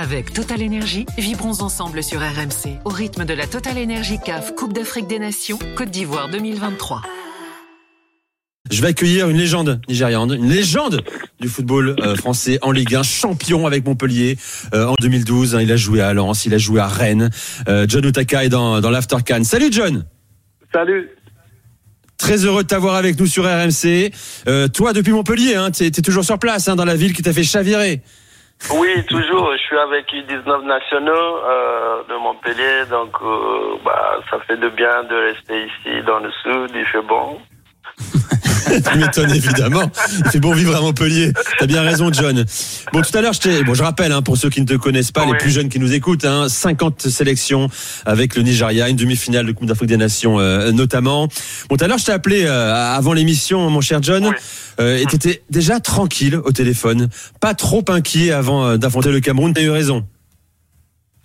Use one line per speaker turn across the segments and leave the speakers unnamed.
Avec Total Energy, vibrons ensemble sur RMC au rythme de la Total Energy CAF Coupe d'Afrique des Nations Côte d'Ivoire 2023.
Je vais accueillir une légende nigériane, une légende du football euh, français en Ligue 1, champion avec Montpellier euh, en 2012. Hein, il a joué à Lens, il a joué à Rennes. Euh, John Utaka est dans, dans l'After Can. Salut John
Salut
Très heureux de t'avoir avec nous sur RMC. toi, depuis Montpellier, hein, tu es, toujours sur place, hein, dans la ville qui t'a fait chavirer.
Oui, toujours. Je suis avec les 19 nationaux euh, de Montpellier, donc euh, bah, ça fait de bien de rester ici dans le sud. Il fait bon.
tu m'étonnes évidemment. Il fait bon vivre à Montpellier. T'as bien raison, John. Bon, tout à l'heure, je bon, je rappelle hein, pour ceux qui ne te connaissent pas, les plus jeunes qui nous écoutent, hein, 50 sélections avec le Nigeria, une demi-finale de Coupe d'Afrique des Nations euh, notamment. Bon, tout à l'heure, je t'ai appelé euh, avant l'émission, mon cher John, euh, et t'étais déjà tranquille au téléphone, pas trop inquiet avant euh, d'affronter le Cameroun. T'as eu raison.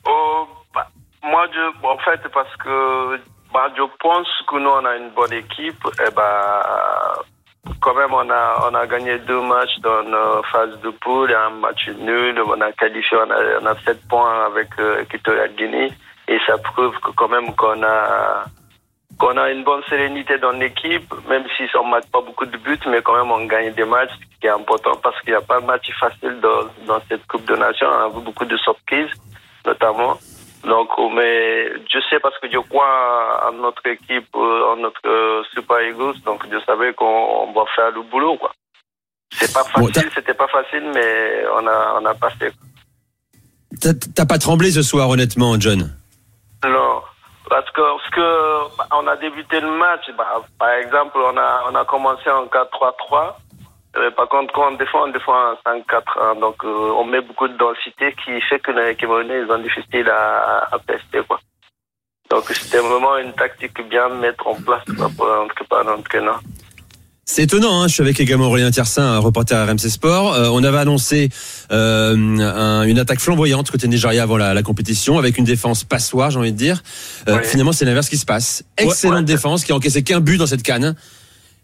Oh, bah, moi, je, en fait, parce que bah, je pense que nous, on a une bonne équipe. Et bah, quand même, on a, on a gagné deux matchs dans nos phases de poule un match nul. On a qualifié, on a, on a 7 points avec euh, Guinée. Et ça prouve que quand même qu'on a, qu'on a une bonne sérénité dans l'équipe, même si on ne marque pas beaucoup de buts, mais quand même on gagne des matchs, ce qui est important parce qu'il n'y a pas de match facile dans, dans cette Coupe de Nations. On a vu beaucoup de surprises, notamment. Donc, mais je sais parce que je crois en notre équipe, euh, en notre euh, Super Eagles, donc je savais qu'on va faire le boulot, quoi. C'est pas facile, c'était pas facile, mais on a, on a passé.
T'as pas tremblé ce soir, honnêtement, John?
Non, parce que, parce que bah, on a débuté le match. Bah, par exemple, on a, on a commencé en 4-3-3. Euh, par contre, quand on défend, on défend en 5-4. donc, euh, on met beaucoup de densité qui fait que les Camerounais, ils ont difficile à, à tester, quoi. Donc, c'était vraiment une tactique bien mettre en place quoi, pour un entraîneur.
C'est étonnant, hein je suis avec également Aurélien Tiersin, un reporter à RMC Sport. Euh, on avait annoncé euh, une attaque flamboyante côté Nigeria avant la, la, compétition, avec une défense passoire, j'ai envie de dire. Euh, Finalement, c'est l'inverse qui se passe. Excellente défense qui a encaissé qu'un but dans cette canne.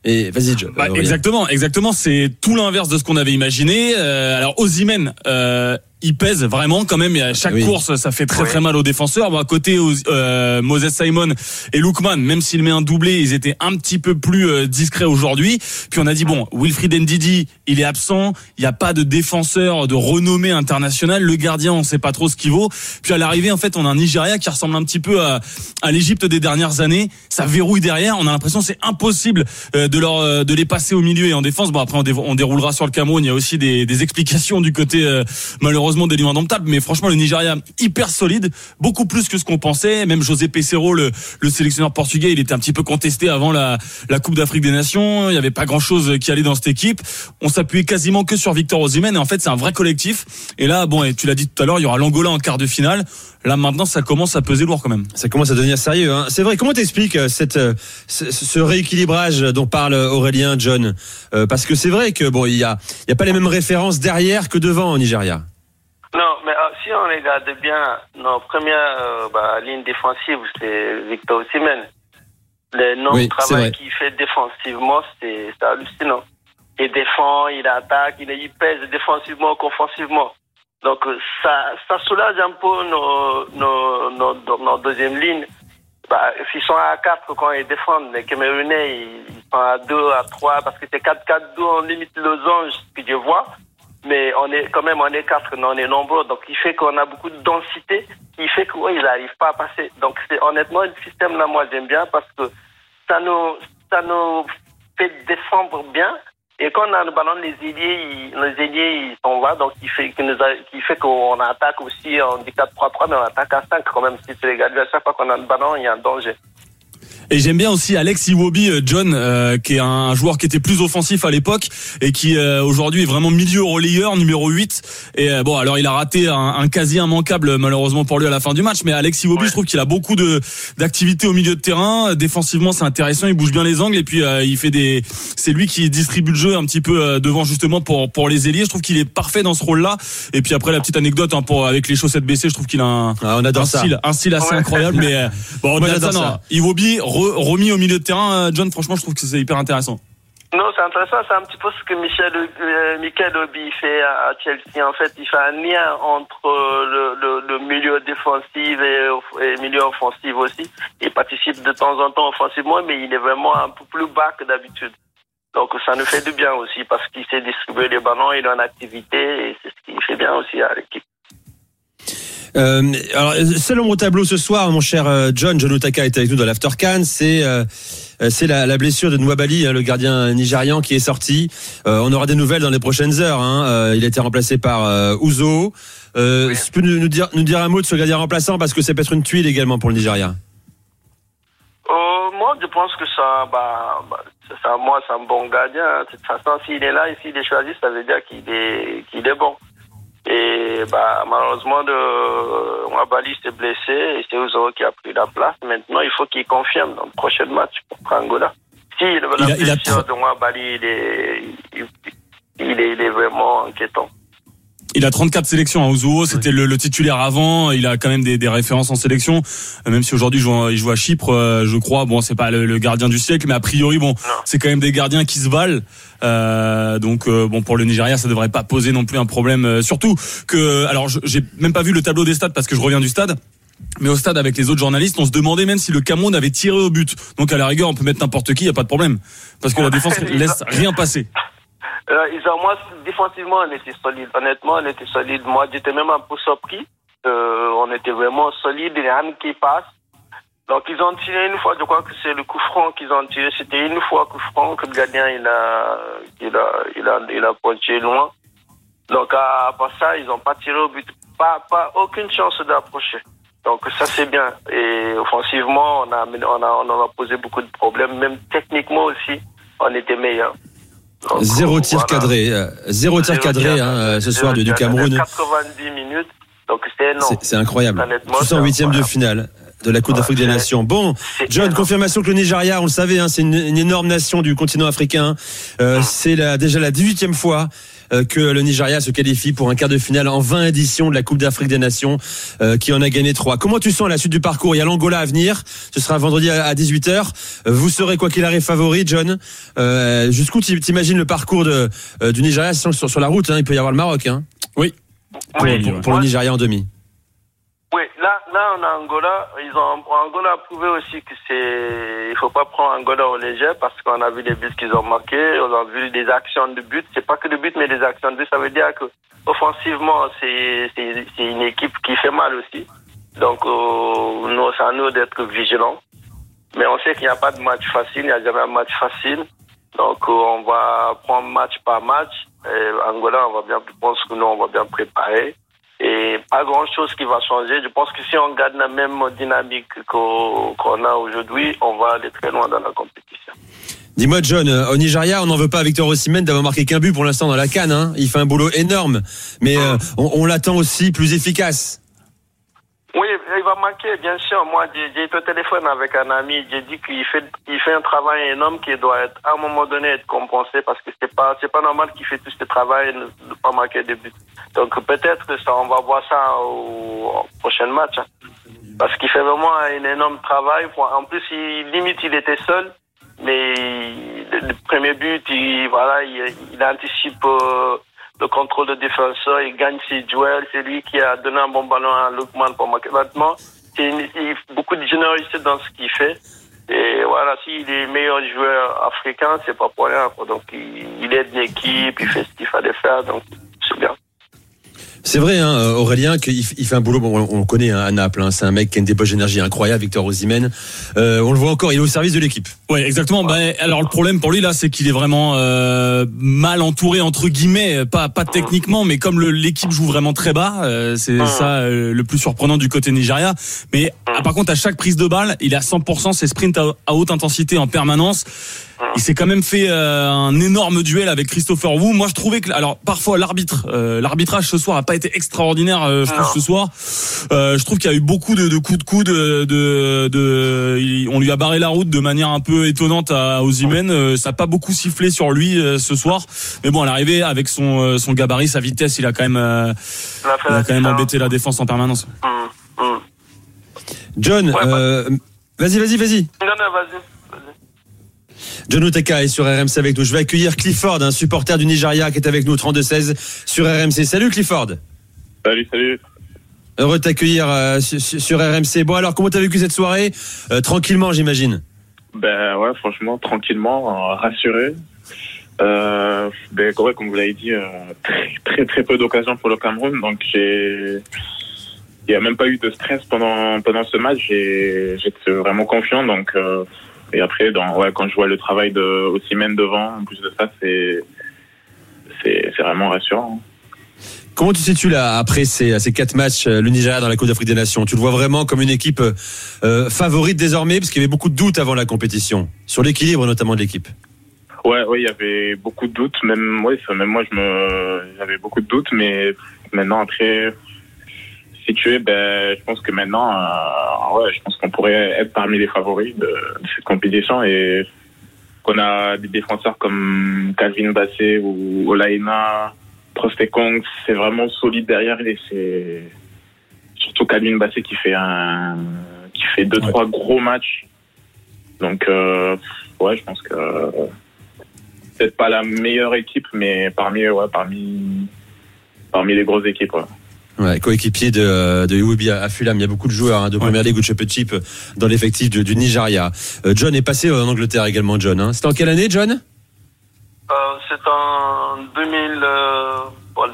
Et vas-y,
bah, exactement, exactement. C'est tout l'inverse de ce qu'on avait imaginé. Euh, alors, Ozimen, euh, il pèse vraiment quand même. Et à chaque course, ça fait très très mal aux défenseurs. Bon, à côté, euh, Moses Simon et Lookman, même s'il met un doublé, ils étaient un petit peu plus euh, discrets aujourd'hui. Puis on a dit bon, Wilfried Ndidi, il est absent. Il n'y a pas de défenseur de renommée internationale. Le gardien, on sait pas trop ce qu'il vaut. Puis à l'arrivée, en fait, on a un Nigeria qui ressemble un petit peu à, à l'Égypte des dernières années. Ça verrouille derrière. On a l'impression c'est impossible euh, de leur euh, de les passer au milieu et en défense. Bon après, on, déroulera sur le Cameroun. Il y a aussi des, des explications du côté malheureusement malheureusement d'éléments indomptables, mais franchement le Nigeria hyper solide, beaucoup plus que ce qu'on pensait. Même José Pesero, le, le, sélectionneur portugais, il était un petit peu contesté avant la, Coupe d'Afrique des Nations. Il n'y avait pas grand chose qui allait dans cette équipe. On s'appuyait quasiment que sur Victor Osimhen et en fait c'est un vrai collectif. Et là, bon, et tu l'as dit tout à l'heure, il y aura l'Angola en quart de finale. Là maintenant, ça commence à peser lourd quand même.
Ça commence à devenir sérieux. Hein. C'est vrai. Comment t'expliques euh, euh, ce, rééquilibrage dont parle Aurélien John? Euh, Parce que c'est vrai que bon, il y a a pas les mêmes références derrière que devant au Nigeria.
Non, mais euh, si on regarde bien, nos premières euh, bah, lignes défensives, c'est Victor Osimhen. Le nombre de travail qu'il fait défensivement, c'est hallucinant. Il défend, il attaque, il, il pèse défensivement, offensivement. Donc euh, ça, ça soulage un peu nos, nos, nos, nos deuxième lignes. Bah, s'ils sont à 4 quand ils défendent, les Camerounais, ils sont à 2, à 3, parce que c'est 4-4-2, on limite losange que je vois mais on est quand même on est quatre, on est nombreux, donc il fait qu'on a beaucoup de densité, il fait qu'ils ouais, n'arrivent pas à passer. Donc c'est honnêtement le système là, moi j'aime bien parce que ça nous ça nous fait défendre bien. Et quand on a le ballon, les ailiers, les ailiers, ils sont là, donc il fait, qui fait qu'on attaque aussi, on dit 4-3-3, mais on attaque à 5 quand même. Si tu regardes, à chaque fois qu'on a le ballon, il y a un danger.
Et j'aime bien aussi Alex Iwobi, euh, John, euh, qui est un joueur qui était plus offensif à l'époque et qui euh, aujourd'hui est vraiment milieu relayeur, numéro 8. Et bon, alors il a raté un, un, quasi immanquable malheureusement pour lui à la fin du match, mais Alex Iwobi, je trouve qu'il a beaucoup de d'activité au milieu de terrain. Défensivement, c'est intéressant, il bouge bien les angles et puis il fait des. C'est lui qui distribue le jeu un petit peu devant justement pour pour les ailiers. Je trouve qu'il est parfait dans ce rôle-là. Et puis après la petite anecdote hein, pour avec les chaussettes baissées, je trouve qu'il a un,
ah, on adore
un style, un style assez incroyable. Mais bon, on adore ça, Iwobi remis au milieu de terrain, euh, John, franchement, je trouve que c'est hyper intéressant.
Non, c'est intéressant. C'est un petit peu ce que Michel, euh, Michael Obi fait à Chelsea. En fait, il fait un lien entre le, milieu défensif et, milieu offensif aussi. Il participe de temps en temps offensivement, mais il est vraiment un peu plus bas que d'habitude. Donc ça nous fait du bien aussi parce qu'il sait distribuer les ballons, il est en activité et c'est ce qui fait bien aussi à l'équipe.
Euh, alors, seul au tableau ce soir, mon cher euh, John, John Otaka est avec nous dans l'After c'est euh, euh, c'est la, la, blessure de Nwabali, hein, le gardien nigérian qui est sorti. Euh, on aura des nouvelles dans les prochaines heures. Hein. il a été remplacé par Ouzo. Euh, Tu peux nous, dire, nous dire un mot de ce gardien remplaçant parce que c'est peut-être une tuile également pour le Nigeria.
moi, je pense que ça, bah, bah ça, moi, c'est un bon gardien. De toute façon, s'il est là et s'il est choisi, ça veut dire qu'il est, qu'il est bon. Et bah, malheureusement, de, Mwabali s'est blessé et c'est Ozo qui a pris la place. Maintenant, il faut qu'il confirme dans le prochain match pour Angola. Si la blessure de Mwabali, il est, il, est, il est vraiment inquiétant.
Il a 34 sélections à Ozuo, c'était le, titulaire avant, il a quand même des, des références en sélection, euh, même si aujourd'hui il joue à Chypre, euh, je crois, bon c'est pas le, gardien du siècle, mais a priori bon, c'est quand même des gardiens qui se valent. Euh, donc euh, bon pour le Nigeria ça devrait pas poser non plus un problème, surtout que alors j'ai même pas vu le tableau des stades parce que je reviens du stade. Mais au stade avec les autres journalistes, on se demandait même si le Cameroun avait tiré au but. Donc à la rigueur, on peut mettre n'importe qui, y a pas de problème, parce que la défense laisse rien passer.
Euh, ils ont, moi, défensivement, on était solide. Honnêtement, on était solide. Moi, j'étais même un peu surpris. Euh, on était vraiment solide. Il n'y a rien qui passe. Donc, ils ont tiré une fois, je crois que c'est le coup franc qu'ils ont tiré. C'était une fois coup franc que le gardien, il a, il a, il a, il a pointé loin. Donc, à part ça, ils n'ont pas tiré au but. Pas, pas, aucune chance d'approcher. Donc, ça, c'est bien. Et offensivement, on a, on a, on a posé beaucoup de problèmes. Même techniquement aussi, on était meilleur.
Zéro tir cadré, euh, zéro tir cadré hein, ce soir du, du Cameroun.
90 minutes, donc c'est énorme.
C'est incroyable. Tout en huitième de finale de la Coupe d'Afrique des Nations. Bon, John, confirmation que le Nigeria, on le savait, hein, c'est une, énorme nation du continent africain. Euh, c'est déjà la 18e fois que le Nigeria se qualifie pour un quart de finale en 20 éditions de la Coupe d'Afrique des Nations, euh, qui en a gagné 3. Comment tu sens la suite du parcours? Il y a l'Angola à venir, ce sera vendredi à 18h. Vous serez quoi qu'il arrive favori, John? Euh, Jusqu'où t'imagines le parcours de, du Nigeria? Sur, sur, la route hein, Il peut y avoir le Maroc. Hein.
Oui.
Pour, pour le Nigeria en demi.
Là, là, en Angola, ils ont, Angola a prouvé aussi que c'est, il faut pas prendre Angola au léger parce qu'on a vu les buts qu'ils ont marqués, on a vu des actions de but. C'est pas que de but, mais des actions de but. Ça veut dire que, offensivement, c'est, c'est, c'est une équipe qui fait mal aussi. Donc, euh, nous, c'est à nous d'être vigilants. Mais on sait qu'il n'y a pas de match facile, il n'y a jamais un match facile. Donc, euh, on va prendre match par match. Angola, on va bien, je pense que nous, on va bien préparer et pas grand chose qui va changer. Je pense que si on garde la même dynamique qu'on a aujourd'hui, on va aller très loin dans la compétition.
Dis-moi, John, euh, au Nigeria, on n'en veut pas à Victor Osimhen d'avoir marqué qu'un but pour l'instant dans la canne. Hein. Il fait un boulot énorme, mais euh, on l'attend aussi plus efficace.
Oui, il va manquer, bien sûr. Moi, j'ai été au téléphone avec un ami. J'ai dit qu'il fait, il fait un travail énorme qui doit être, à un moment donné, être compensé parce que c'est pas, c'est pas normal qu'il fait tout ce travail et ne, pas marquer de but. Donc, peut-être que ça, on va voir ça au, prochain match. Hein. Parce qu'il fait vraiment un énorme travail. En plus, il, limite, il était seul. Mais le, premier but, il, voilà, il, il anticipe, euh, le contrôle de défenseur, il gagne ses duels, c'est lui qui a donné un bon ballon à Lukman pour marquer. Maintenant, c'est beaucoup de générosité dans ce qu'il fait. Et voilà, s'il est meilleur joueur africain, c'est pas pour rien. Donc, il, il aide l'équipe, il fait ce qu'il fallait faire, donc.
C'est vrai, hein, Aurélien, qu'il fait un boulot. Bon, on le connaît hein, à Naples. Hein, c'est un mec qui a une débauche d'énergie incroyable, Victor Osimhen. Euh, on le voit encore. Il est au service de l'équipe.
Oui, exactement. Bah, alors le problème pour lui là, c'est qu'il est vraiment euh, mal entouré entre guillemets, pas pas techniquement, mais comme l'équipe joue vraiment très bas, euh, c'est ça euh, le plus surprenant du côté Nigeria. Mais ah, par contre, à chaque prise de balle, il a 100%, ses sprints à haute intensité en permanence. Il s'est quand même fait euh, un énorme duel avec Christopher Wu. Moi, je trouvais que, alors parfois l'arbitre, euh, l'arbitrage ce soir a pas été extraordinaire. Euh, je trouve ce soir, je trouve qu'il y a eu beaucoup de, de coups de coude. De, de, on lui a barré la route de manière un peu étonnante à Ozymen. ça a pas beaucoup sifflé sur lui ce soir, mais bon, à l'arrivée avec son son gabarit, sa vitesse, il a quand même, il a quand même embêté la défense en permanence. Mmh,
mmh. John, vas-y, vas-y, vas-y.
Non, non, vas-y.
John Oteka est sur RMC avec nous. Je vais accueillir Clifford, un supporter du Nigeria qui est avec nous, 32-16 sur RMC. Salut Clifford.
Salut, salut.
Heureux de t'accueillir sur, RMC. Bon, alors, comment t'as vécu cette soirée? Tranquillement, j'imagine.
Ben ouais, franchement, tranquillement, rassuré. Euh, ben, comme vous l'avez dit, très, très, très peu d'occasions pour le Cameroun. Donc, j'ai, il n'y a même pas eu de stress pendant, pendant ce match. J'étais vraiment confiant. Donc, et après, dans, ouais, quand je vois le travail de Ossimène devant, en plus de ça, c'est c'est vraiment rassurant.
Comment tu situes là après ces, ces quatre matchs euh, le Nigeria dans la Coupe d'Afrique des Nations? Tu le vois vraiment comme une équipe euh, favorite désormais? Parce qu'il y avait beaucoup de doutes avant la compétition sur l'équilibre notamment de l'équipe.
Ouais, ouais, il y avait beaucoup de doutes. Même, ouais, même moi, je me, j'avais beaucoup de doutes, mais maintenant après, situé, ben, je pense que maintenant, euh, ouais, je pense qu'on pourrait être parmi les favoris de, cette compétition et qu'on a des défenseurs comme Calvin Bassé ou Olaina, Prostekong, c'est vraiment solide derrière et c'est surtout Calvin Bassé qui fait un, qui fait deux, trois gros matchs. Donc, euh, ouais, je pense que peut-être pas la meilleure équipe, mais parmi, ouais, parmi, parmi les grosses équipes.
Ouais, coéquipier de, de Iwobi à Fulham. Il y a beaucoup de joueurs hein, de première ligue ou de championship dans l'effectif du, du, Nigeria. Euh, John est passé en Angleterre également, John. Hein. C'était en quelle année, John?
Euh, C'est en 2000,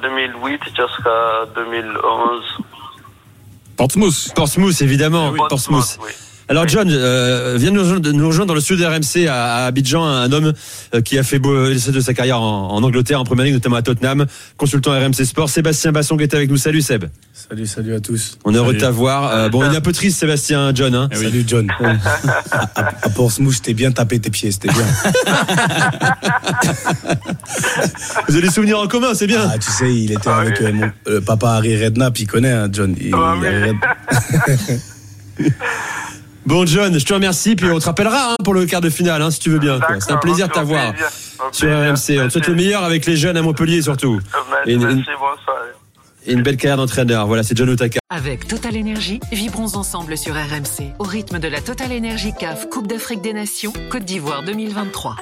2008 euh, jusqu'à 2011.
Portsmouth. Portsmouth, évidemment. Oui, Portsmouth. Oui. Alors John, euh, vient nous rejoindre, dans le sud de RMC à, Abidjan, un homme euh, qui a fait l'essai de sa carrière en, Angleterre, en première ligue, notamment à Tottenham, consultant RMC Sport. Sébastien Basson est avec nous. Salut Seb.
Salut, salut à tous.
On est heureux de t'avoir. Euh, bon, il est un peu triste Sébastien, John. Hein.
Eh salut John. à, à, Portsmouth, t'es bien tapé tes pieds, c'était bien.
Vous avez des souvenirs en commun, c'est bien.
Ah, tu sais, il était avec mon papa Harry Redknapp, il connaît, hein, John. Il, ah,
Bon John, je te remercie, puis on te rappellera hein, pour le quart de finale, hein, si tu veux bien. C'est un plaisir de t'avoir sur RMC. On te souhaite le meilleur avec les jeunes à Montpellier surtout.
et, une,
et une belle carrière d'entraîneur. Voilà, c'est John Otaka.
Avec Total Energy, vibrons ensemble sur RMC, au rythme de la Total Energy CAF Coupe d'Afrique des Nations, Côte d'Ivoire 2023.